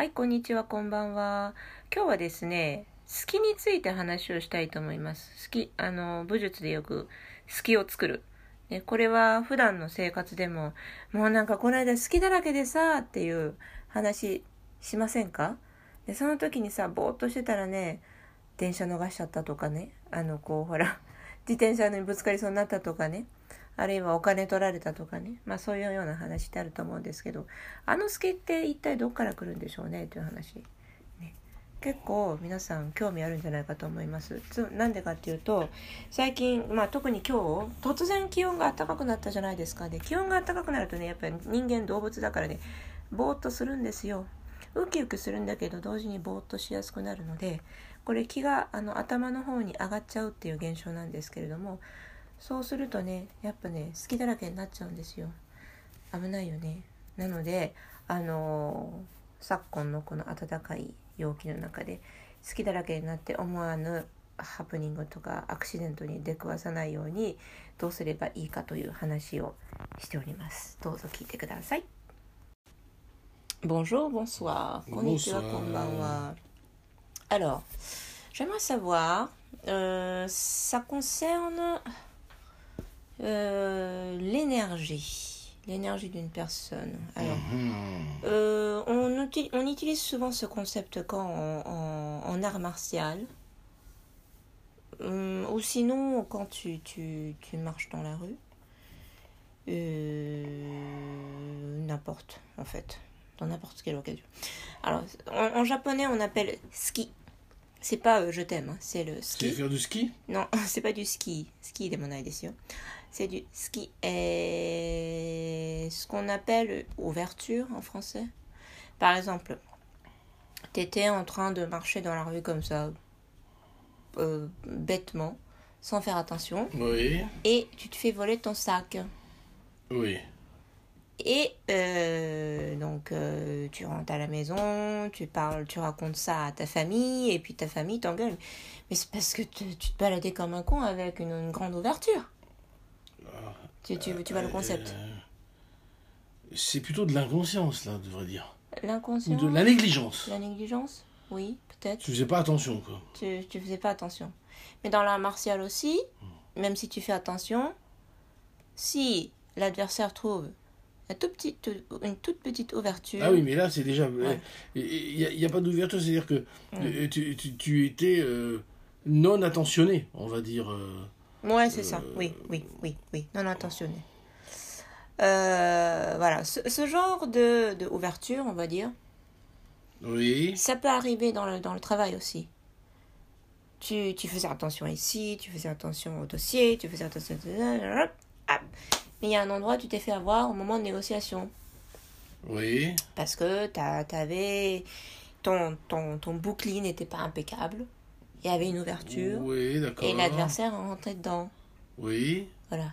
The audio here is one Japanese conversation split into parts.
はい、こんにちは、こんばんは。今日はですね、好きについて話をしたいと思います。好き、あの、武術でよく、好きを作る。ね、これは普段の生活でも、もうなんかこの間好きだらけでさ、っていう話しませんか？で、その時にさ、ぼーっとしてたらね、電車逃しちゃったとかね、あの、こう、ほら、自転車にぶつかりそうになったとかね、あるいはお金取られたとかね、まあそういうような話ってあると思うんですけど、あの好きって一体どっから来るんでしょうねという話。ね、結構皆さん興味あるんじゃないかと思います。つなんでかっていうと、最近、まあ特に今日、突然気温が暖かくなったじゃないですか。で、気温が暖かくなるとね、やっぱり人間動物だからね、ぼーっとするんですよ。ウキウキするんだけど同時にぼーっとしやすくなるのでこれ気があの頭の方に上がっちゃうっていう現象なんですけれどもそうするとねやっぱね好きだらけになっちゃうんですよ危ないよねなのであのー昨今のこの暖かい陽気の中で好きだらけになって思わぬハプニングとかアクシデントに出くわさないようにどうすればいいかという話をしておりますどうぞ聞いてください Bonjour, bonsoir. Konnichiwa, Bonsoir. konbanwa. Alors, j'aimerais savoir, euh, ça concerne euh, l'énergie, l'énergie d'une personne. Alors, Mhm. euh, on, uti- on utilise souvent ce concept quand en, en- en art martial, Hum, ou sinon quand tu, tu, tu marches dans la rue, Euh, n'importe en fait, dans n'importe quelle occasion. Alors, en, en japonais, on appelle ski. C'est pas euh, je t'aime, hein, c'est le ski. faire du ski? Non, c'est pas du ski. Ski de mon dessus. C'est du ski. Et ce qu'on appelle ouverture en français. Par exemple, t'étais en train de marcher dans la rue comme ça, euh, bêtement, sans faire attention, Oui, et tu te fais voler ton sac. oui. Et euh, donc euh, tu rentres à la maison, tu parles, tu racontes ça à ta famille, et puis ta famille t'engueule. Mais c'est parce que te- tu te baladais comme un con avec une, une grande ouverture. Tu, tu, tu vois le concept Euh, c'est plutôt de l'inconscience, là, on devrait dire. Ou L'inconscient de la négligence. La négligence Oui, peut-être. Tu faisais pas attention, quoi. Tu, tu faisais pas attention. Mais dans l'art martial aussi, même si tu fais attention, si l'adversaire trouve un tout petit, une toute petite ouverture, Ah oui, mais là, c'est déjà. Ouais. Il n'y a, pas d'ouverture, c'est-à-dire que euh, tu, tu- tu étais euh, non attentionné, on va dire. euh. Ouais, c'est ça. Oui, oui, oui, oui. Non intentionné. Euh, voilà, ce, ce genre de, de ouverture, on va dire, Oui. ça peut arriver dans le, dans le travail aussi. Tu, tu faisais attention ici, tu faisais attention au dossier, tu faisais attention... Hop. Mais il y a un endroit où tu t'es fait avoir au moment de négociation. Oui. Parce que t'as- t'avais... Ton, ton, ton bouclier n'était pas impeccable Il y avait une ouverture. Oui, d'accord. Et l'adversaire rentrait dedans. Oui, Voilà.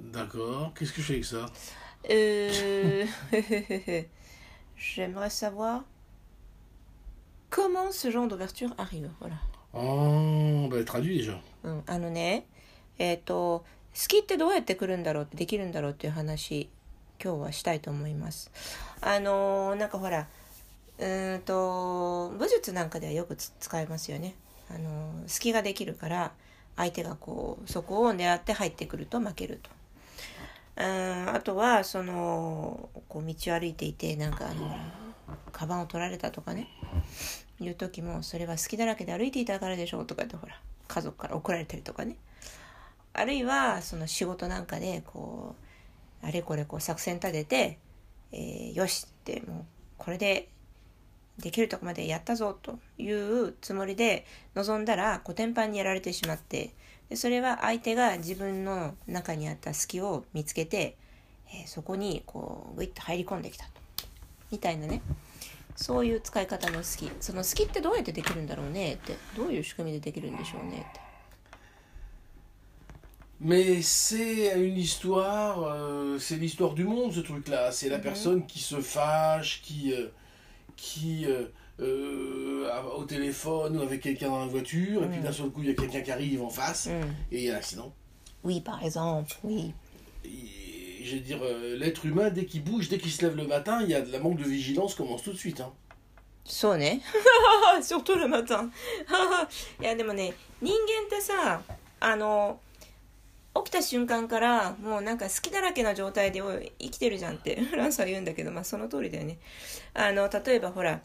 d'accord. Qu'est-ce que je fais avec ça Euh... J'aimerais savoir comment ce genre d'ouverture arrive. Voilà. Oh, bah, traduit déjà. うん、あのね、えっ、と、好きってどうやって来るんだろうってできるんだろうっていう話、今日はしたいと思います。あのーなんかほら、うーんと、武術なんかではよくつ使いますよね。 あの隙ができるから、相手がこう、そこを狙って入ってくると負けると。うんあとは、その、こう道を歩いていて、なんかあの、カバンを取られたとかね。いう時もそれは好きだらけで歩いていたからでしょうとかってほら家族から怒られたりとかねあるいはその仕事なんかでこうあれこれこう作戦立てて、えーよしってもうこれでできるとこまでやったぞというつもりで臨んだらコテンパンにやられてしまってでそれは相手が自分の中にあった隙を見つけて、えーそこにこうグイッと入り込んできたと。みたいなね。そういう使い方の好き。その好きってどうやってできるんだろうね。って。どういう仕組みでできるんでしょうね。って。Mais c'est une histoire, euh, c'est l'histoire du monde ce truc-là. C'est la Mhm. personne qui se fâche, qui, euh, qui euh, euh, a- au téléphone ou avec quelqu'un dans la voiture, et puis Mhm. d'un seul coup il y a quelqu'un qui arrive en face, うん et il y a un accident. Oui, par exemple, oui. Et, je veux dire, euh, l'être humain, dès qu'il bouge, dès qu'il se lève le matin, il y a de la manque de vigilance commence tout de suite. hein. そうね。surtout le matin. いや、でもね、人間ってさ、あの、 起きた瞬間からもうなんか好きだらけな状態で生きてるじゃんって フランスは言うんだけど、まあその通りだよね。あの、例えばほら、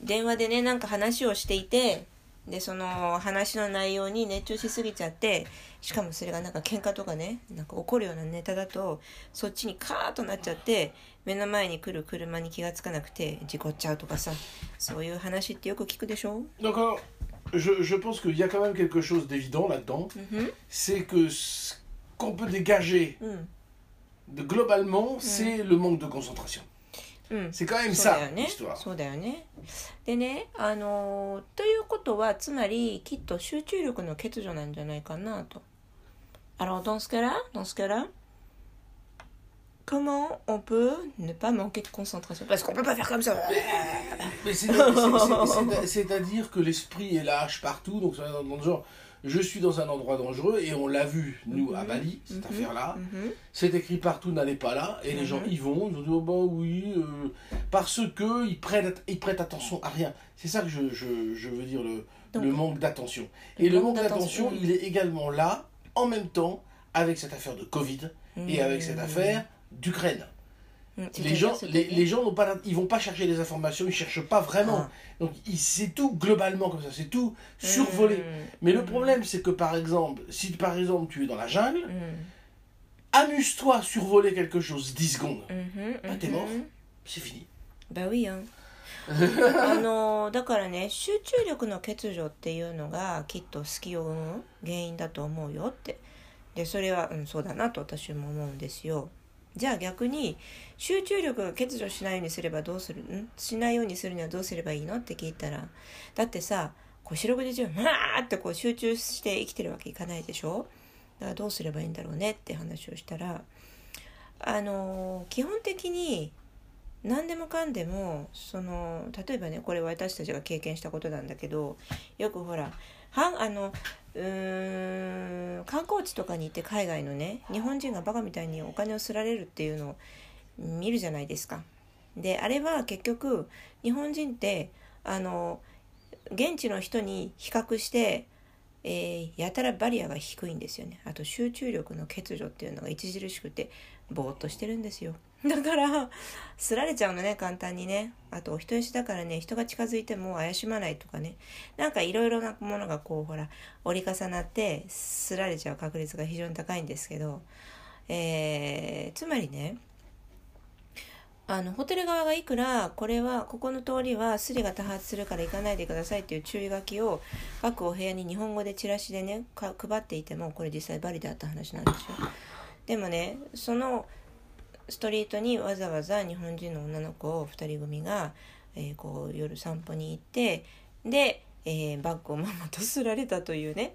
電話でね、なんか話をしていて、で、その話の内容に熱中しすぎちゃって、しかもそれがなんか喧嘩とかね、なんか怒るようなネタだと、そっちにカーッとなっちゃって、目の前に来る車に気がつかなくて事故っちゃうとかさ、そういう話ってよく聞くでしょ？Donc, alors, je, je pense qu'il y a quand même quelque chose d'évident là-dedans. C'est que ce qu'on peut dégager うん。 de, globalement, c'est le manque de concentration. うん。 C'est quand même そうだ ça, よね l'histoire. そうだよねでねあのーということはつまりきっと集中力の欠如なんじゃないかなと Alors dans ce cas-là dans ce cas-là comment on peut ne pas manquer de concentration? Parce qu'on peut pas faire comme ça Mais C'est-à-dire que l'esprit est lâche partout, donc ça, dans, dans le genre, je suis dans un endroit dangereux, et on l'a vu, nous, à Bali, cette Mhm. affaire-là. Mhm. C'est écrit partout, n'allez pas là, et les gens Mhm. y vont, ils vont dire, oh, bah oui, euh, parce que ils prêtent, ils prêtent attention à rien. C'est ça que je, je, je veux dire, le, Donc, le manque d'attention. Et le manque d'attention, il est également là, en même temps, avec cette affaire de Covid, et avec cette Mhm. affaire d'Ukraine. Mm, Les c'est-à-dire, gens, les, c'est-à-dire les gens n'ont pas, ils vont pas chercher les informations, ils cherchent pas vraiment. Ah. Donc il- c'est tout globalement comme ça, c'est tout survolé. Mm, Mais le mm, problème, c'est que par exemple, si par exemple tu es dans la jungle, mm, amuse-toi à survoler quelque chose 10 secondes, mhm, Ah, t'es mhm. mort. c'est fini. バウィやんあのだからね集中力の欠如っていうのがきっと隙を生む原因だと思うよってでそれは、うん、そうだなと私も思うんですよ じゃあ逆に集中力が欠如しないようにすればどうする？ん？しないようにするにはどうすればいいの？って聞いたらだってさこう四六時中わーってこう集中して生きてるわけいかないでしょ？だからどうすればいいんだろうねって話をしたらあの基本的に何でもかんでもその例えばねこれ私たちが経験したことなんだけどよくほらはんあのうーん観光地とかに行って海外のね日本人がバカみたいにお金をすられるっていうのを見るじゃないですか。であれは結局日本人ってあの現地の人に比較して、えーやたらバリアが低いんですよねあと集中力の欠如っていうのが著しくてぼーっとしてるんですよ だからすられちゃうのね簡単にね。あとお人よしだからね人が近づいても怪しまないとかね。なんかいろいろなものがこうほら折り重なってすられちゃう確率が非常に高いんですけど、えーつまりねあのホテル側がいくらこれはここの通りはスリが多発するから行かないでくださいっていう注意書きを各お部屋に日本語でチラシでねか配っていてもこれ実際バリであった話なんですよ。でもねそのストリートにわざわざ日本人の女の子を2人組が、えーこう夜散歩に行ってで、えーバッグをママとすられたというね。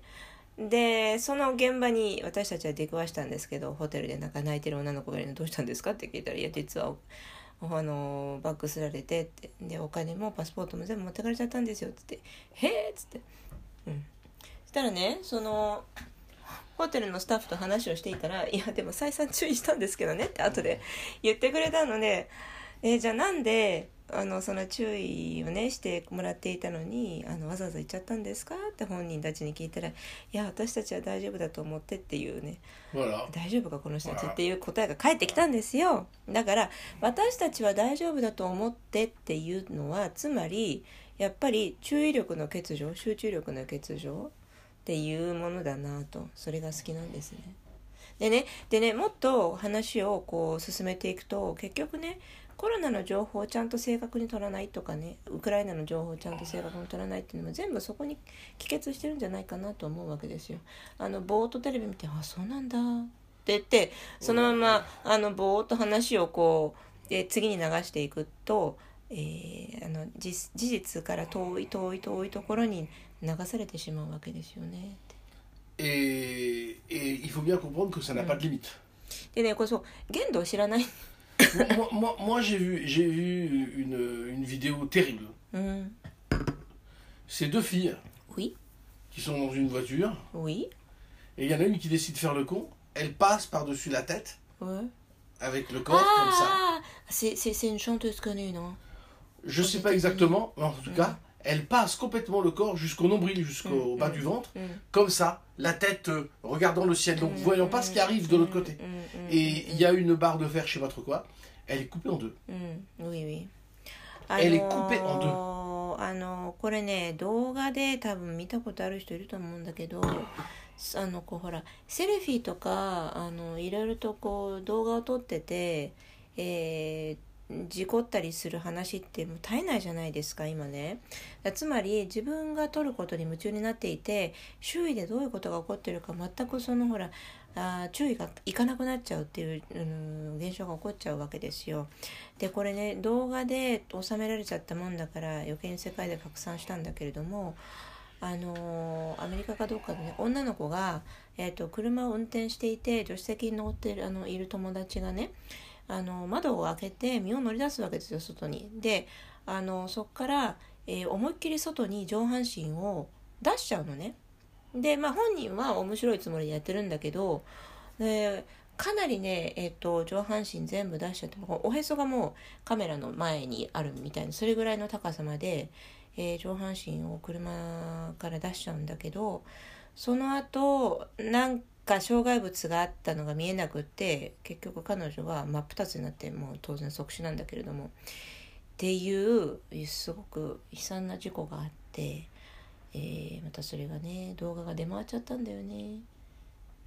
でその現場に私たちは出くわしたんですけどホテルでなんか泣いてる女の子がいるのどうしたんですかって聞いたら「いや実はあのバッグすられて」って。でお金もパスポートも全部持ってかれちゃったんですよっつって「へえ」っつって。うん。したらねそのホテルのスタッフと話をしていたら「いやでも再三注意したんですけどね」って後で言ってくれたので、えーじゃあなんであのその注意をねしてもらっていたのにあのわざわざ言っちゃったんですかって本人たちに聞いたら「いや私たちは大丈夫だと思って」っていうね.大丈夫かこの人たちっていう答えが返ってきたんですよだから私たちは大丈夫だと思ってっていうのはつまりやっぱり注意力の欠如集中力の欠如っていうものだなと。それが好きなんですね。でねでねもっと話をこう進めていくと結局ねコロナの情報をちゃんと正確に取らないとかねウクライナの情報をちゃんと正確に取らないっていうのも全部そこに帰結してるんじゃないかなと思うわけですよ。あのぼーっとテレビ見て「あそうなんだ」って言ってそのままあのぼーっと話をこうで次に流していくと、えーあの事事実から遠い遠い遠いところに 流されてしまうわけですよね。 Et, et il faut bien comprendre que ça n'a pas de limite. でねこれそう限度を知らない。 moi, moi, moi, j'ai vu, j'ai vu une, une vidéo terrible. うん、 C'est deux filles oui qui sont dans une voiture, oui et il y en a une qui décide de faire le con. Elle passe par-dessus la tête ouais. avec le corps comme ça. Ah c'est c'est c'est une chanteuse connue non Je sais pas exactement, mais en tout cas, elle passe complètement le corps jusqu'au nombril, jusqu'au Mm, bas mm, du ventre, mm. comme ça, la tête euh, regardant le ciel, donc voyant pas ce qui arrive de l'autre côté. Mm, mm, Et il y a une barre de fer, je sais pas trop quoi, elle est coupée en deux. うん、ウィウィ。 Elle est coupée en deux. あのこれね動画で多分見たことある人いると思うんだけどあのこうほらセルフィーとかあのいろいろとこう動画を撮ってて、えー 事故ったりする話ってもう絶えないじゃないですか今ね。つまり自分が撮ることに夢中になっていて周囲でどういうことが起こってるか全くそのほらあ注意がいかなくなっちゃうっていう、うん、現象が起こっちゃうわけですよ。でこれね動画で収められちゃったもんだから余計に世界で拡散したんだけれどもあのーアメリカかどうかでね女の子が、えー、と車を運転していて助手席に乗ってるあのいる友達がねあの窓を開けて身を乗り出すわけですよ外に。であのそこから、えー思いっきり外に上半身を出しちゃうのね。でまあ本人は面白いつもりでやってるんだけどでかなりね、えっと上半身全部出しちゃっておへそがもうカメラの前にあるみたいなそれぐらいの高さまで、えー上半身を車から出しちゃうんだけどその後なんか障害物があったのが見えなくって結局彼女は真っ二つになってもう当然即死なんだけれども。っていうすごく悲惨な事故があって、えーまたそれがね動画が出回っちゃったんだよね。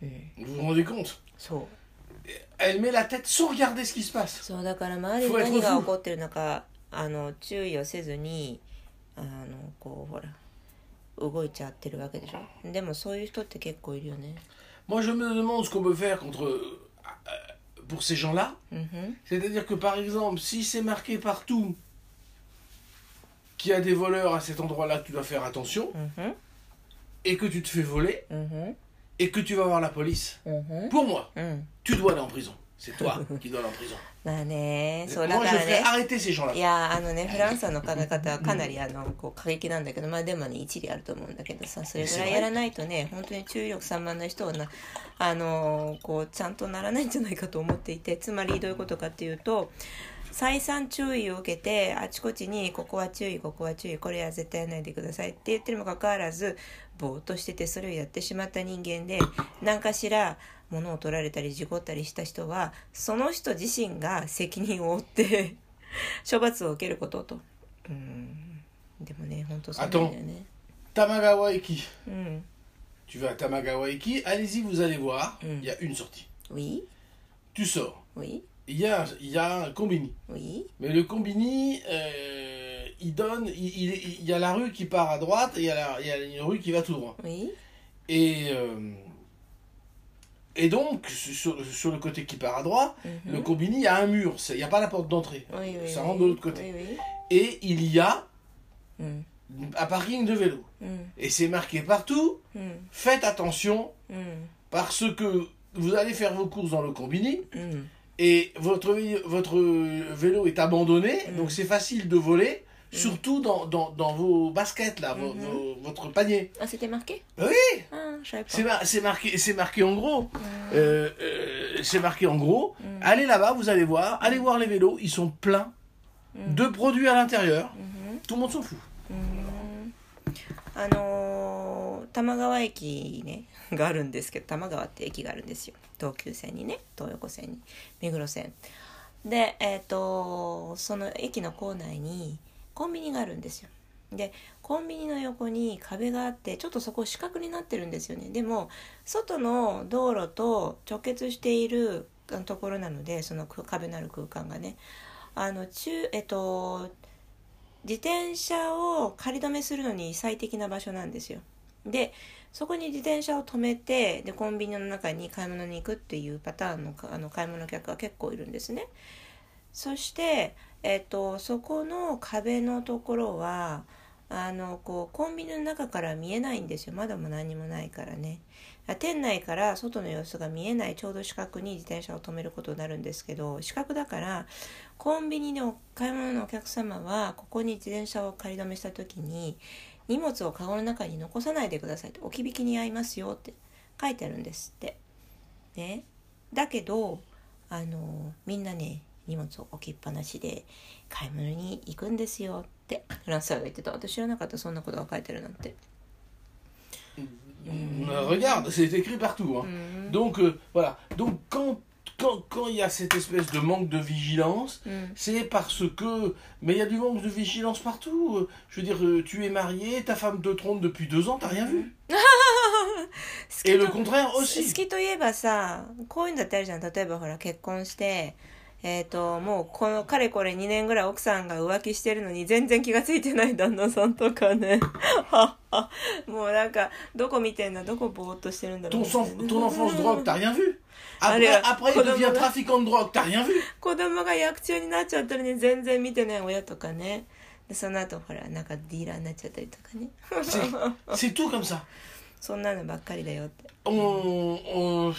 うん、そう。Elle met la tête sans regarder ce qui se passe. そうだから周りに何が起こってるのかあの注意をせずにあのこうほら動いちゃってるわけでしょ。でもそういう人って結構いるよね Moi, je me demande ce qu'on peut faire contre euh, euh, pour ces gens-là. Mhm. C'est-à-dire que par exemple, si c'est marqué partout qu'il y a des voleurs à cet endroit-là, tu dois faire attention, mhm. et que tu te fais voler, mhm. et que tu vas voir la police, pour moi, tu dois aller en prison. C'est toi qui dois aller en prison. まあねそうだ Moi, か je らね arrêter ces gens-là. いやあのねフランスの考え方はかなりあのこう過激なんだけどまあでもね一理あると思うんだけどさそれぐらいやらないとね本当に注意力散漫な人はなあのこうちゃんとならないんじゃないかと思っていてつまりどういうことかっていうと再三注意を受けてあちこちにここは注意ここは注意これは絶対やらないでくださいって言ってるにもかかわらずぼーっとしててそれをやってしまった人間で何かしら物を取られたり事故ったりした人はその人自身が責任を負って処罰を受けることとうんでもね本当そうなんだよね Tamagawa Eki. うん Tu vas à Tamagawa Eki, allez-y, vous allez voir, Mm. il y a une sortie. Oui Tu sors. Oui Il y a, il y a un combini. Oui Mais le combini, euh, il donne, il, il- il y a la rue qui part à droite et il y a, la- il y a une rue qui va tout droit. Oui Et, euh, et donc, sur, sur le côté qui part à droite, Mhm. le combini, il y a un mur, il n'y a pas la porte d'entrée. Oui, oui, Ça oui. rentre de l'autre côté. Et il y a Mm, un parking de vélo. mm, Et c'est marqué partout, mm, faites attention, parce que vous allez faire vos courses dans le combini, et votre, vé- votre vélo est abandonné, donc c'est facile de voler, surtout dans, dans, dans vos baskets, là, vos- Mhm. vos- votre panier. Ah, c'était marqué Oui. Ah, je savais pas. C'est mar- c'est marqué, c'est marqué en gros. Mm, Euh, euh, c'est marqué en gros. Mm. Allez là-bas, vous allez voir. Allez voir les vélos, ils sont pleins Mm. de produits à l'intérieur. mhm. Tout le monde s'en fout. うーんあのー玉川駅ねがあるんですけど玉川って駅があるんですよ東急線にね東横線に目黒線でえっ、とその駅の構内に コンビニがあるんですよ。でコンビニの横に壁があってちょっとそこ四角になってるんですよね。でも外の道路と直結しているところなのでその壁のある空間がね。あの中えっと自転車を仮止めするのに最適な場所なんですよ。でそこに自転車を止めてでコンビニの中に買い物に行くっていうパターンのあの買い物客が結構いるんですね。そして、えっとそこの壁のところはあのこうコンビニの中から見えないんですよ。窓も何もないからね。店内から外の様子が見えない。ちょうど四角に自転車を止めることになるんですけど四角だからコンビニでお買い物のお客様はここに自転車を仮止めした時に荷物をカゴの中に残さないでくださいと。置き引きに合いますよって書いてあるんですって。ね、だけどあのみんなね 荷物を置きっぱなしで買い物に行くんですよってフランスが言ってた私知らなかったそんなことが書いてるなんて Euh, Regarde, c'est écrit partout. hein. Mhm. Donc euh, voilà. Donc quand quand quand il y a cette espèce de manque de vigilance, うん c'est parce que mais il y a du manque de vigilance partout. Euh, Je veux dire, euh, tu es marié, ta femme te trompe depuis deux ans, t'as rien vu. 好き Et le と contraire 好 aussi. きといえばさこういうんだってあるじゃん例えばほら結婚して えっ、ともうこのかれこれ2年ぐらい奥さんが浮気してるのに全然気がついてない旦那さんとかね もうなんかどこ見てんだどこぼーっとしてるんだろうな ton enfance drogue, t'as rien vu. Après, après il devient trafiquant de drogue, t'as rien vu. 子供が役中になっちゃったのに全然見てない親とかねでその後ほらなんかディーラーになっちゃったりとかね C'est tout comme ça. そんなのばっかりだよって On, on-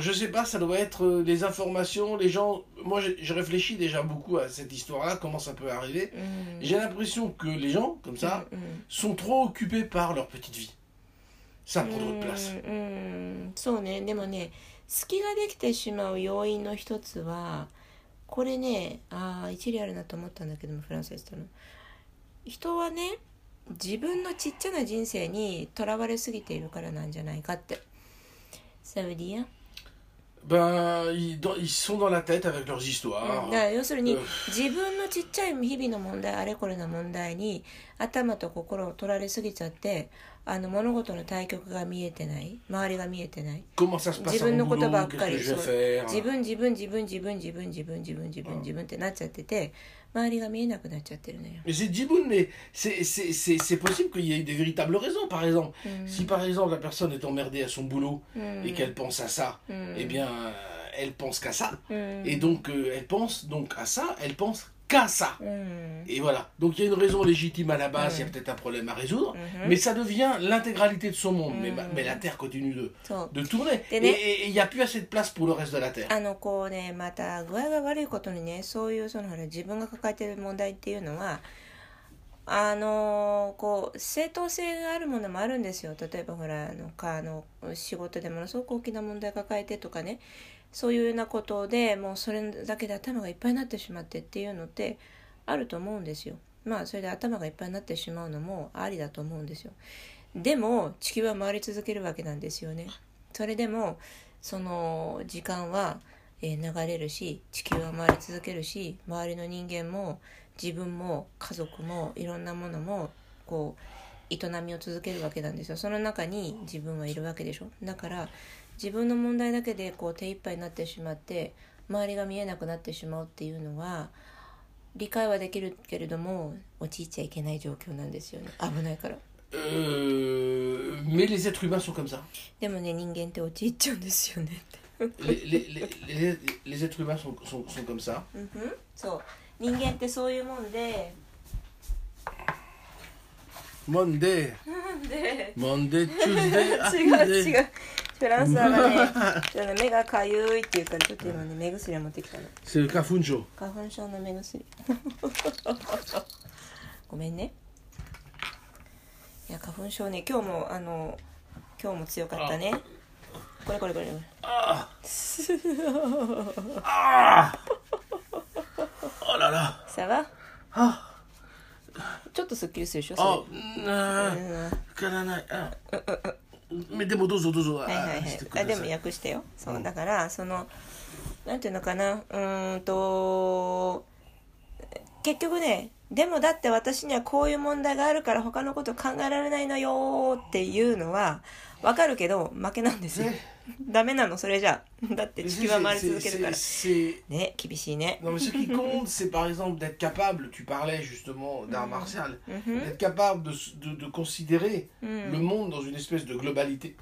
je sais pas, ça doit être euh, les informations, les gens. Moi, je, je réfléchis déjà beaucoup à cette histoire-là, comment ça peut arriver. うん、 J'ai l'impression que les gens, comme ça, うん sont trop occupés par leur petite vie. Ça prend trop de place. うんうんそうねでもね隙ができてしまう要因の一つはこれねああ一理あるなと思ったんだけどもフランスでしたの人はね 自分のちっちゃな人生にとらわれすぎているからなんじゃないかって。サウディア Ben, ils, ils sont dans la tête avec leurs histoires. だから要するにうん自分のちっちゃい日々の問題あれこれの問題に頭と心を取られすぎちゃってあの物事の対局が見えてない周りが見えてない。Comment ça se passe 自分のことばっ boulot か Qu'est-ce り vais faire 自分自分自分自分自分自分自分自分自分ってなっちゃってて周りが見えなくなっちゃってるのよ。 Mais c'est Djiboun, mais c'est- c'est c'est- c'est possible qu'il y ait des véritables raisons. Par exemple, si par exemple la personne est emmerdée à son boulot et qu'elle pense à ça, eh bien, euh, elle pense qu'à ça. うん Et donc, euh, elle pense donc à ça, elle pense qu'à ça. うん、 Et voilà. Donc, il y a une raison légitime à la base, il y a peut-être un problème à résoudre, mais ça devient l'intégralité de son monde. Mais, mais la Terre continue de, そう de tourner. Et Et né- et- et il n'y a plus assez de place pour le reste de la Terre. あのこうねまた具合が悪いことにねそういうそのほら自分が抱えてる問題っていうのはあのこう正当性があるものもあるんですよ例えばほらあのかあの仕事でものすごく大きな問題抱えてとかね そういうようなことでもうそれだけで頭がいっぱいになってしまってっていうのってあると思うんですよ。まあそれで頭がいっぱいになってしまうのもありだと思うんですよ。でも地球は回り続けるわけなんですよね。それでもその時間は、え流れるし地球は回り続けるし周りの人間も自分も家族もいろんなものもこう営みを続けるわけなんですよ。その中に自分はいるわけでしょ。だから自分の問題だけでこう手一杯になってしまって周りが見えなくなってしまうっていうのは理解はできるけれども陥っちゃいけない状況なんですよね。危ないから。Euh, mais les êtres humains sont comme ça. でもね人間って陥っちゃうんですよね。って Les, les, les, les- les êtres humains sont, sont, sont comme ça. うんふん。そう。人間ってそういうもんで。Monday, なんで？Monday, Tuesday, フランスはね ちょっと目がかゆいって言うからちょっと今ね目薬を持ってきたの。C'est le cafuncho. 花粉症の目薬。ごめんね。いや花粉症ね今日もあの今日も強かったね。これこれこれこれ。Ah Ah Oh là là さが Ah ちょっとすっきりするでしょ Oh それ。ah, うん、Karanai. Ah. Mais des mots dozo dozo. はいはいはい Ah, あでも訳してよそう、うんだからそのなんていうのかなうーんと結局ねでもだって私にはこういう問題があるから他のこと考えられないのよっていうのはわかるけど負けなんですよダメなのそれじゃだって mais 地 c'est- 球は回り c'est- 続けるから c'est- c'est- ね厳しいね Non, mais ce qui compte, c'est par exemple d'être capable, tu parlais justement d'art martial, d'être capable de, s- de, de considérer le monde dans une espèce de globalité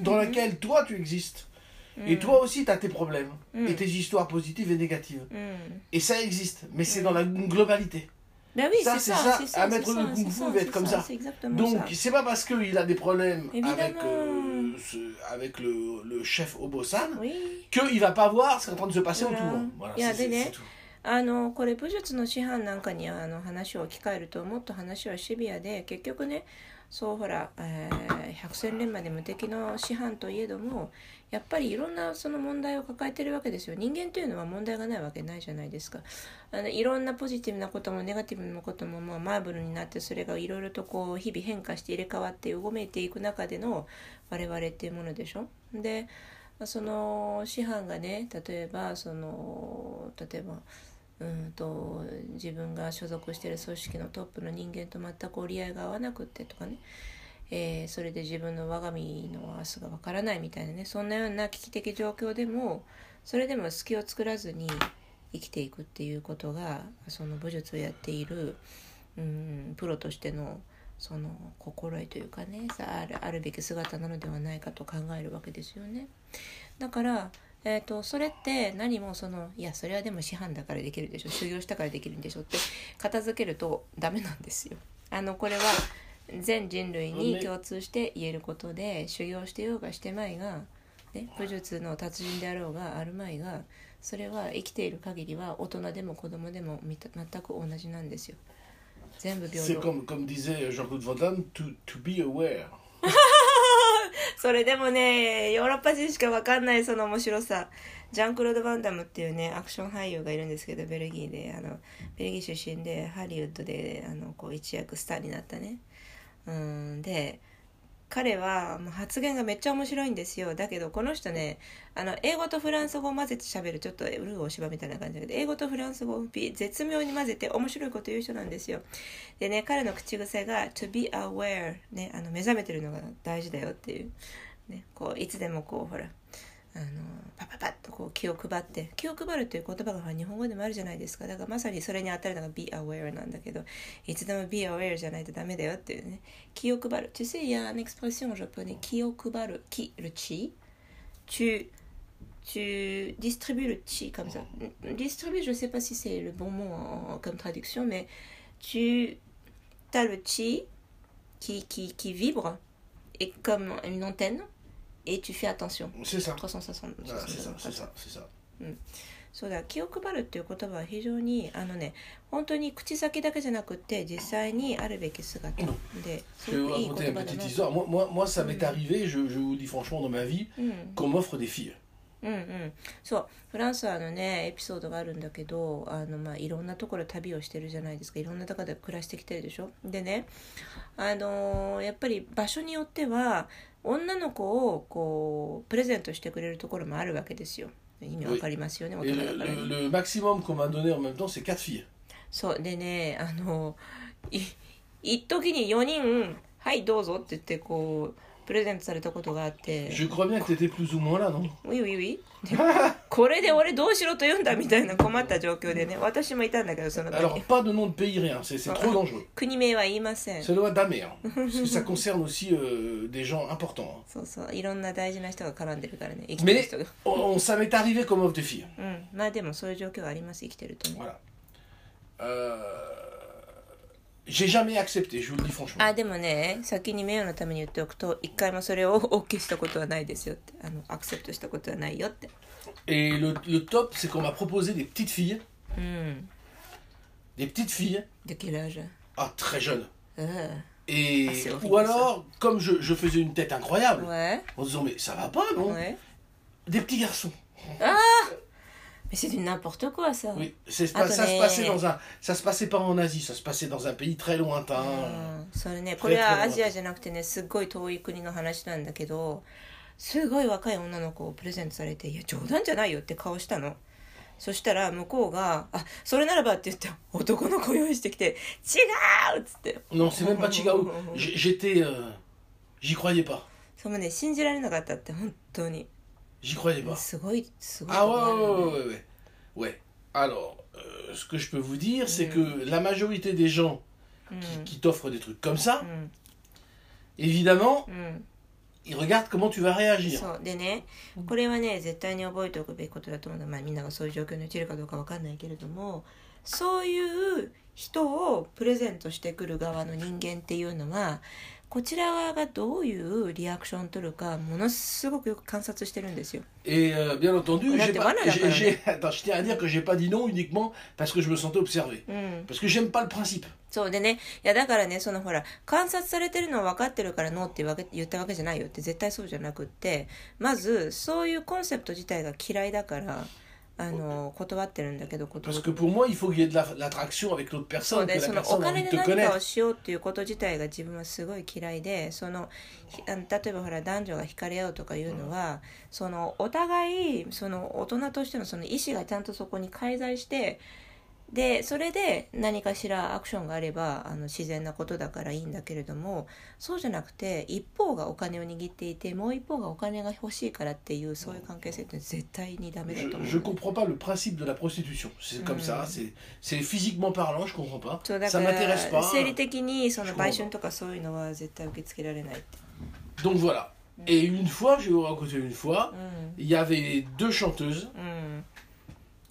dans laquelle toi tu existes. Et toi aussi tu as tes problèmes et tes histoires positives et négatives. うん Et ça existe, mais c'est dans la globalité. Ben oui, Ça, c'est c'est ça, ça. c'est ça, À c'est mettre ça, le kung c'est fu ça, va être c'est comme ça. C'est exactement Donc ça. c'est pas parce qu'il a des problèmes Évidemment. avec, euh, ce- avec le, le chef Obosan qu'il va pas voir ce qui est en train de se passer autour. Voilà, c'est- nez. c'est tout. あのこれ武術の師範なんかにあの話を置き換えるともっと話はシビアで結局ねそうほら、えー、百戦錬磨で無敵の師範といえどもやっぱりいろんなその問題を抱えてるわけですよ人間というのは問題がないわけないじゃないですかあのいろんなポジティブなこともネガティブなことも、まあ、マーブルになってそれがいろいろとこう日々変化して入れ替わってうごめいていく中での我々っていうものでしょ？でその師範がね例えばその例えばうんと自分が所属してる組織のトップの人間と全く折り合いが合わなくってとかね、えー、それで自分の我が身の明日がわからないみたいなね。そんなような危機的状況でもそれでも隙を作らずに生きていくっていうことがその武術をやっている、うん、プロとしてのその心得というかねさあるあるべき姿なのではないかと考えるわけですよね。だからえーと、それって何もそのいやそれはでも師範だからできるでしょ修行したからできるんでしょって片付けるとダメなんですよ。あのこれは全人類に共通して言えることで修行してようがしてまいが、ね、武術の達人であろうがあるまいがそれは生きている限りは大人でも子供でも全く同じなんですよ。C'est comme, comme disait Jean-Claude Van Damme, to, to be aware. それでもね、ヨーロッパ人しかわかんないその面白さ。ジャンクロード・バンダムっていうね、アクション俳優がいるんですけど、ベルギーで、あの、ベルギー出身で、ハリウッドで、あの、こう、一躍スターになったね。うん、で、彼は発言がめっちゃ面白いんですよ。だけどこの人ねあの英語とフランス語を混ぜて喋るちょっとウルーお芝みたいな感じだけど英語とフランス語を絶妙に混ぜて面白いこと言う人なんですよ。でね彼の口癖が「to be aware」ねあの目覚めてるのが大事だよっていう、ね、こういつでもこうほらあのパパパッとこう気を配って気を配るという言葉が日本語でもあるじゃないですかだからまさにそれに当たるのが be aware なんだけどいつでも be aware じゃないとダメだよっていうね気を配る tu sais il y a une expression japonais 気を配る気 le chi tu tu distribues le chi comme ça distribue je sais pas si c'est le bon mot en, comme traduction mais tu as le chi qui, qui, qui vibre et comme une antenne et tu fais ンションそうだ気を配るっていう言葉は非常にあのね本当に口先だけじゃなくて実際にあるべき姿。で。そうフランスあのねエピソードがあるんだけどあの、まあ、いろんなところ旅をしてるじゃないですか。いろんなとで暮らしてきてるでしょ。でねあのやっぱり場所によっては女の子をこうプレゼントしてくれるところもあるわけですよ。意味わかりますよね。そうでねあの一時に4人「はいどうぞ」って言ってこうプレゼントされたことがあって。これで俺どうしろと言うんだみたいな困った状況でね私もいたんだけどその時。国名は言いません。それはダメよ ça concerne aussi、euh, んそうそう。いろんな大事な人が絡んでるからね。生きてる人が、まあでもそういう状況はあります。生きてると思う、J'ai jamais accepté, je vous le dis franchement. あでもね先に名誉のために言っておくと一回もそれを OK したことはないですよってあのアクセプトしたことはないよって Et le, le top, c'est qu'on m'a proposé des petites filles. うん Des petites filles. de quel âge Ah, très jeunes. うん Et, Ah, c'est horrible, ou alors, comme je, je faisais une tête incroyable, ouais en disant, mais ça va pas, non ouais Des petits garçons. mais c'est du n'importe quoi ça Oui, c'est pas- ça se passait dans un, ça se passait pas en Asie, ça se passait dans un pays très lointain. うんそれねこれはアジアじゃなくてねすっごい遠い国の話なんだけどすごい若い女の子をプレゼントされて「いや冗談じゃないよ」って顔したのそしたら向こうが「あそれならば」って言って男の子用意してきて「違う!」っつって Non, c'est même pas Chigaou. J'- J'étais, euh, j'y croyais pas. そのね信じられなかったって本当に J'y croyais pas. すごいすごい Ah と ouais, こある ouais, よ ouais, ね ouais, ouais. Ouais. Alors, euh, ce que je peux vous dire, c'est que la majorité des gens qui, qui t'offrent des trucs comme ça, うん évidemment, うん、 ils regardent comment tu vas réagir. そうでねこれはね絶対に覚えておくべきことだと思うのまあみんながそういう状況に陥るかどうかわかんないけれどもそういう人をプレゼントしてくる側の人間っていうのは こちら側がどういうリアクションを取るかものすごくよく観察してるんですよ。そうでね、いやだからね、そのほら、観察されてるの分かってるからノって言ったわけじゃないよって絶対そうじゃなくて、まずそういうコンセプト自体が嫌いだから。あの断ってるんだけどことご Parce と que pour moi, il faut qu'il y ait de la- l'attraction avec l'autre そう personne, でそのお personne 金で te 何かを.しようっていうこと自体が自分はすごい嫌いでそのひあの例えばほら男女が惹かれ合うとかいうのは、そのお互いその大人としてのその意思がちゃんとそこに介在してでそれで何かしらアクションがあればあの自然なことだからいいんだけれどもそうじゃなくて一方がお金を握っていてもう一方がお金が欲しいからっていうそういう関係性って絶対にダメだと思う je comprends pas le principe de la prostitution. C'est comme ça, c'est physiquement parlant, je comprends pas. そうだ Ça から m'intéresse pas. 生理的にその売春とかそういうのは絶対受け付けられないって。Donc voilà. Et une fois, je vais vous raconter une fois, うん il y avait deux chanteuses.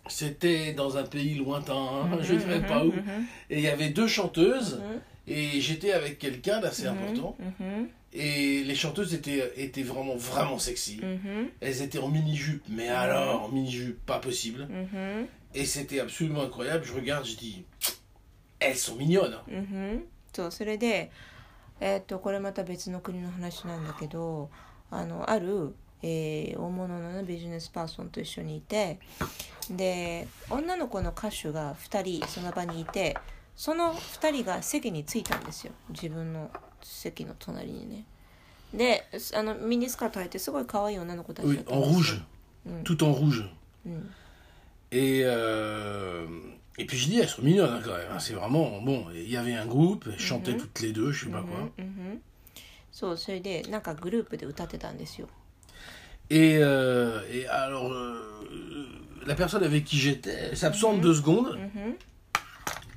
うん、 C'était dans un pays lointain, hein, je ne dirais うん pas où. うん Et il y avait deux chanteuses. うん Et j'étais avec quelqu'un d'assez important. うん、 Et les chanteuses étaient, étaient vraiment, vraiment sexy. うん、 Elles étaient en mini-jupe, mais alors, en mini-jupe, pas possible. うん、 Et c'était absolument incroyable. Je regarde, je dis, elles sont mignonnes. hein. うん、そうそれで、えーっとこれまた別の国の話なんだけどあのある、 えー大物の、ね、ビジネスパーソンと一緒にいてで女の子の歌手が2人その場にいてその2人が席に着いたんですよ自分の席の隣にね。であのミニスカート履いてすごい可愛い女の子たちだったんですよ rouge. Mm. Tout en rouge. うん、Et, euh, et puis je dis, elles sont mignonnes hein, quand même. hein. C'est vraiment, bon, il y avait un groupe, elles chantaient Mhm. toutes les deux, je sais pas quoi. うんうんそうそれでなんかグループで歌ってたんですよ Et, euh, et alors, euh, la personne avec qui j'étais elle s'absente deux secondes. うん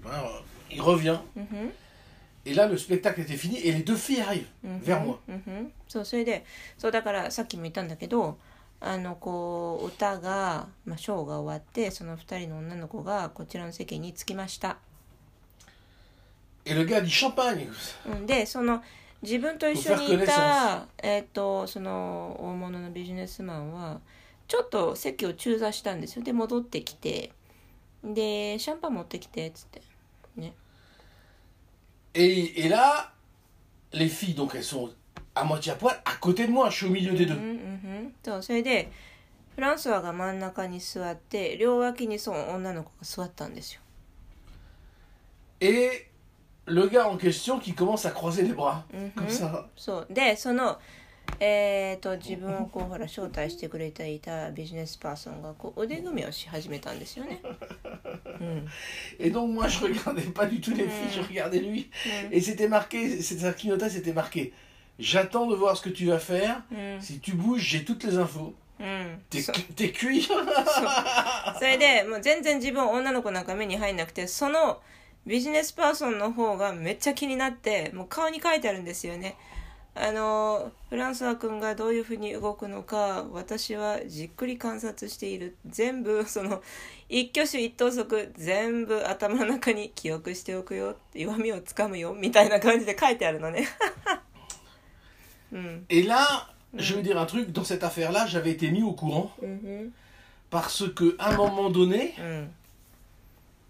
Alors, il revient. うん Et là, le spectacle était fini et les deux filles arrivent うん vers moi. うんうんそうそれでそうだからさっきも言ったんだけどあのこう歌が、まあ、ショーが終わってその2人の女の子がこちらの席に着きました、 Et le gars dit champagne. うん、でその 自分と一緒にいた、えっとその大物のビジネスマンはちょっと席を中座したんですよ。で戻ってきて。でシャンパン持ってきてっつって。ね。Et, et là, les filles, donc elles sont à moitié à poil, à côté de moi, je suis au milieu des うん deux. うんうんそうそれでフランスワが真ん中に座って両脇にそう女の子が座ったんですよ。Et le gars en question qui commence à croiser les bras, Mhm. comme ça. そうでそのえー、と自分をこうほら招待してくれていたビジネスパーソンがこう腕組みをし始めたんですよね。うん、 Et donc moi, je regardais pas du tout les filles, je regardais lui. Et c'était marqué, c'était un clignotage, c'était marqué. J'attends de voir ce que tu vas faire. うん、 Si tu bouges, j'ai toutes les infos. うん、 T'es そ cu- t'es cuit. それでもう全然自分女の子なんか目に入んなくてその ビジネスパーソンの方がめっちゃ気になってもう顔に書いてあるんですよね。あのフランスワ君がどういうふうに動くのか私はじっくり観察している。全部その一挙手一投足全部頭の中に記憶しておくよ。弱みをつかむよ。みたいな感じで書いてあるのね。うん、Et là, je vais dire un truc, dans cette affaire-là, j'avais été mis au courant. うん、parce que à un moment donné, うん、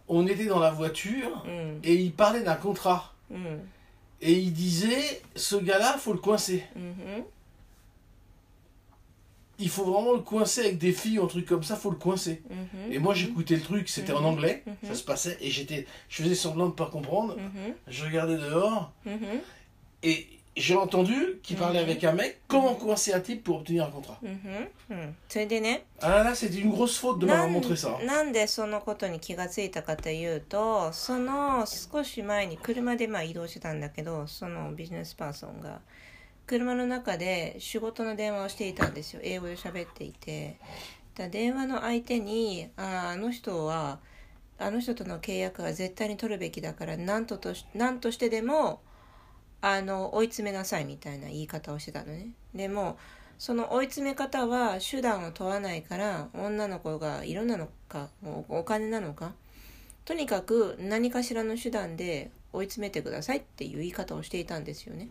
on était dans la voiture mm. et il parlait d'un contrat. Mm. Et il disait, ce gars-là, faut le coincer. Mm-hmm. Il faut vraiment le coincer avec des filles ou un truc comme ça, faut le coincer. Mm-hmm. Et moi, j'écoutais le truc, c'était en mm-hmm. anglais, ça se passait, et j'étais, je faisais semblant de ne pas comprendre. Je regardais dehors, et j'ai entendu qu'il parlait Mhm. avec un mec. Comment coincer un type pour obtenir un contrat それでね Ah là là, c'était une grosse faute de な m'avoir ん montré ça. なんでそのことに気がついたかというとその少し前に車でまあ移動してたんだけどそのビジネスパーソンが車の中で仕事の電話をしていたんですよ英語で喋っていてだ電話の相手にああの人はあの人との契約は絶対に取るべきだから何ととし何としてでもあの追い詰めなさいみたいな言い方をしてたのね。でもその追い詰め方は手段を問わないから女の子が色なのかお金なのかとにかく何かしらの手段で追い詰めてくださいっていう言い方をしていたんですよね。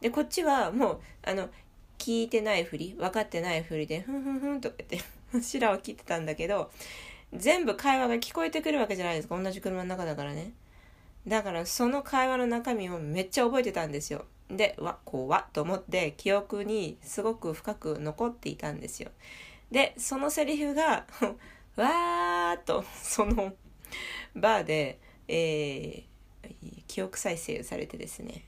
でこっちはもうあの聞いてないふり分かってないふりでふんふんふんとか言って 白を切ってたんだけど全部会話が聞こえてくるわけじゃないですか。同じ車の中だからね。だからその会話の中身をめっちゃ覚えてたんですよ。で、わ、こ怖っと思って記憶にすごく深く残っていたんですよ。で、そのセリフが、わーっとそのバーで、えー、記憶再生されてですね。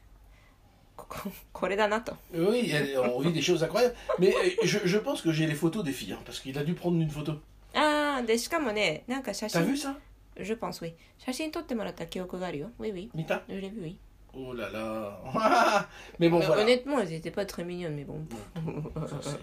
これだなと。ああ、で、しかもね、なんか写真。Je pense oui 写真撮ってもらった記憶があるよ Oui oui Mita Je l'ai vu oui Oh là là. Mais bon, Mais voilà. Honnêtement elles étaient pas très mignonnes mais bon Ça, c'est-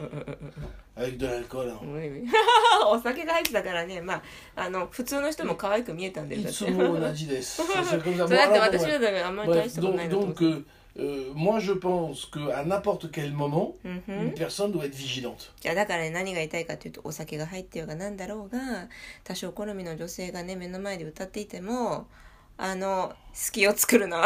Avec de l'alcool. hein. Oui oui お酒が入ってたからねまああの普通の人も可愛く見えたんだよだって Itsumo Onaji desu. C'est c'est comme ça. そうだって Bon, alors, bon, 私 bref. だったらあんまり大 Bref, したことない donc, なと思っ doncて euh, euh, moi je pense qu'à n'importe quel moment, うんふ une ん personne doit être vigilante. じゃあだからね何が言いたいかというとお酒が入ってようがなんだろうが多少好みの女性がね目の前で歌っていてもあの隙を作るな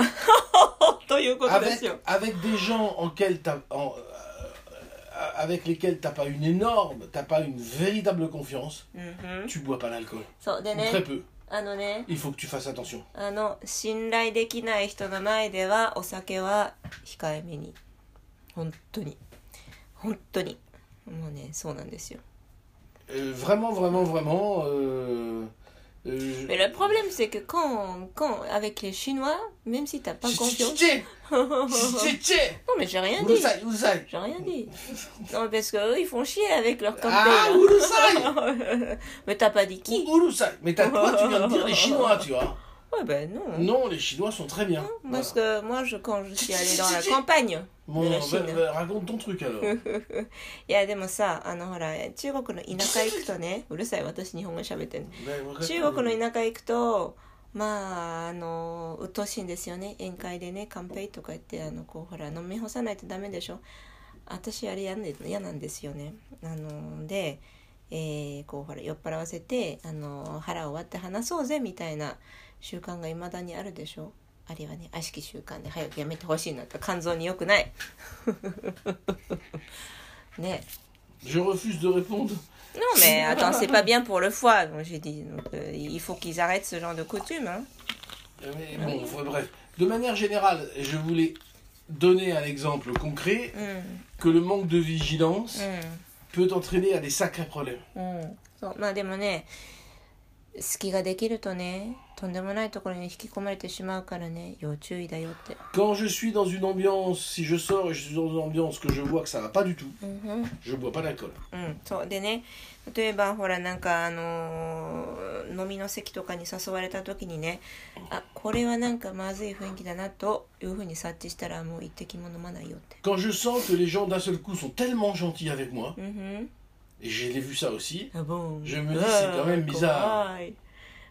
ということで Avec, すよ。 avec des gens en quel t'as- en, euh, avec lesquels t'as pas une énorme, t'as pas une véritable confiance, うんふん tu bois pas d'alcool. そうで Ou ね très peu. あのね Il faut que tu fasses attention. あの信頼できない人の前ではお酒は控えめに本当に本当にもうねそうなんですよ。Euh, vraiment, vraiment, vraiment. euh, euh, je- Mais le problème c'est que quand, quand avec les Chinois même si t'as pas confiance non mais j'ai rien dit. J'ai rien dit. Non parce que eux ils font chier avec leur campé Ah, urusai. Mais t'as pas dit qui Urusai. Mais t'as toi, tu viens de dire les Chinois, tu vois. ouais ben non. Non, les Chinois sont très bien. Parce Voilà. que moi, je, quand je suis allée dans la campagne Chine. bah, raconte ton truc alors. いや、でもさ、あの、ほら、中国の田舎行くとね、うるさい、私日本語喋ってん中国の田舎行くと、まあ、あの、鬱陶しいんですよね。宴会でね、乾杯とか言って、あの、こう、ほら、飲み干さないとダメでしょ。私、あれやんで嫌なんですよね。あの、で、えーこう、ほら、酔っ払わせて、あの、腹を割って話そうぜ、みたいな習慣が未だにあるでしょ。あれはね、悪しき習慣で早くやめてほしいなと肝臓に良くない。ね Je refuse de répondre. Non, mais attends, c'est pas bien pour le foie, donc j'ai dit. Donc, euh, il faut qu'ils arrêtent ce genre de coutume. Hein. Euh, Mais bon, enfin, bref. De manière générale, je voulais donner un exemple concret うん、 que le manque de vigilance う peut entraîner à des sacrés problèmes. ん、うん。そう、まあでもね、 隙ができるとね、とんでもないところに引き込まれてしまうからね、要注意だよって。Quand je suis dans une ambiance, si je sors et je suis dans une ambiance que je vois que ça va pas du tout, うん、je bois pas d'alcool. うん、そう。でね、例えばほらなんかあのー飲みの席とかに誘われた時にね、あ、これはなんかまずい雰囲気だなというふうに察知したらもう一滴も飲まないよって。Quand je sens que les gens d'un seul coup sont tellement gentils avec moi, うん et j'ai vu ça aussi, あボン Je me dis, c'est quand même bizarre.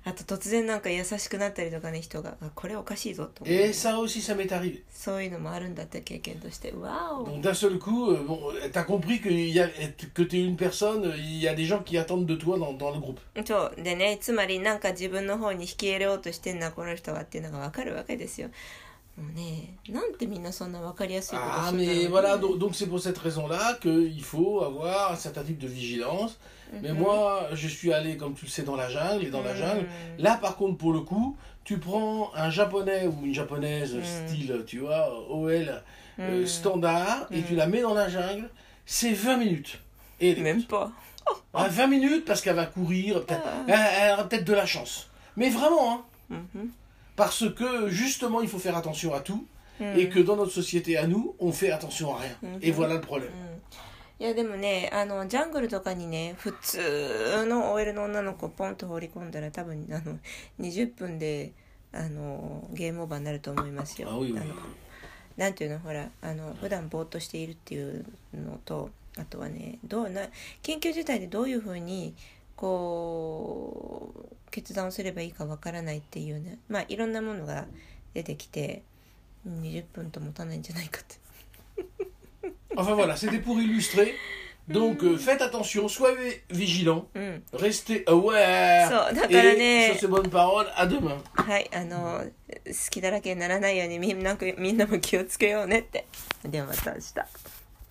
あと突然なんか優しくなったりとかね人があこれおかしいぞと思う et ça aussi ça m'est arrivé. そういうのもあるんだって経験としてわお Donc d'un seul coup, euh, bon, t'as compris que, y a, que t'es une personne, il y a des gens qui attendent de toi dans, dans le groupe. そうでねつまりなんか自分の方に引き入れようとしてんなこの人はっていうのがわかるわけですよもうねなんてみんなそんなわかりやすいこと Ah するんだろうね mais voilà, donc donc c'est pour cette raison-là qu'il faut avoir un certain type de vigilance. Mais moi, je suis allé, comme tu le sais, dans la jungle, et dans la jungle, là par contre, pour le coup, tu prends un japonais ou une japonaise style, tu vois, OL euh, standard, et tu la mets dans la jungle, c'est 20 minutes. Et elle est même pas Ah, 20 minutes parce qu'elle va courir, peut-être- elle, elle aura peut-être de la chance. Mais vraiment, hein, うん、 Parce que justement, il faut faire attention à tout, うん et que dans notre société à nous, on fait attention à rien. Et voilà le problème. いやでもねあのジャングルとかにね普通の OL の女の子ポンと放り込んだら多分あの20分であのゲームオーバーになると思いますよ。あのなんていうの？ほらあの普段ぼーっとしているっていうのとあとはねどうな緊急事態でどういうふうにこう決断をすればいいかわからないっていうねまあいろんなものが出てきて20分と持たないんじゃないかって。Enfin voilà, c'était pour illustrer Donc euh, faites attention, soyez vigilants, うん。restez aware. そう、だから Et ね sur、ces bonnes paroles, à demain. はい、あの、好きだらけにならないようにみんなみんなも気をつけようねって。ではまた明日。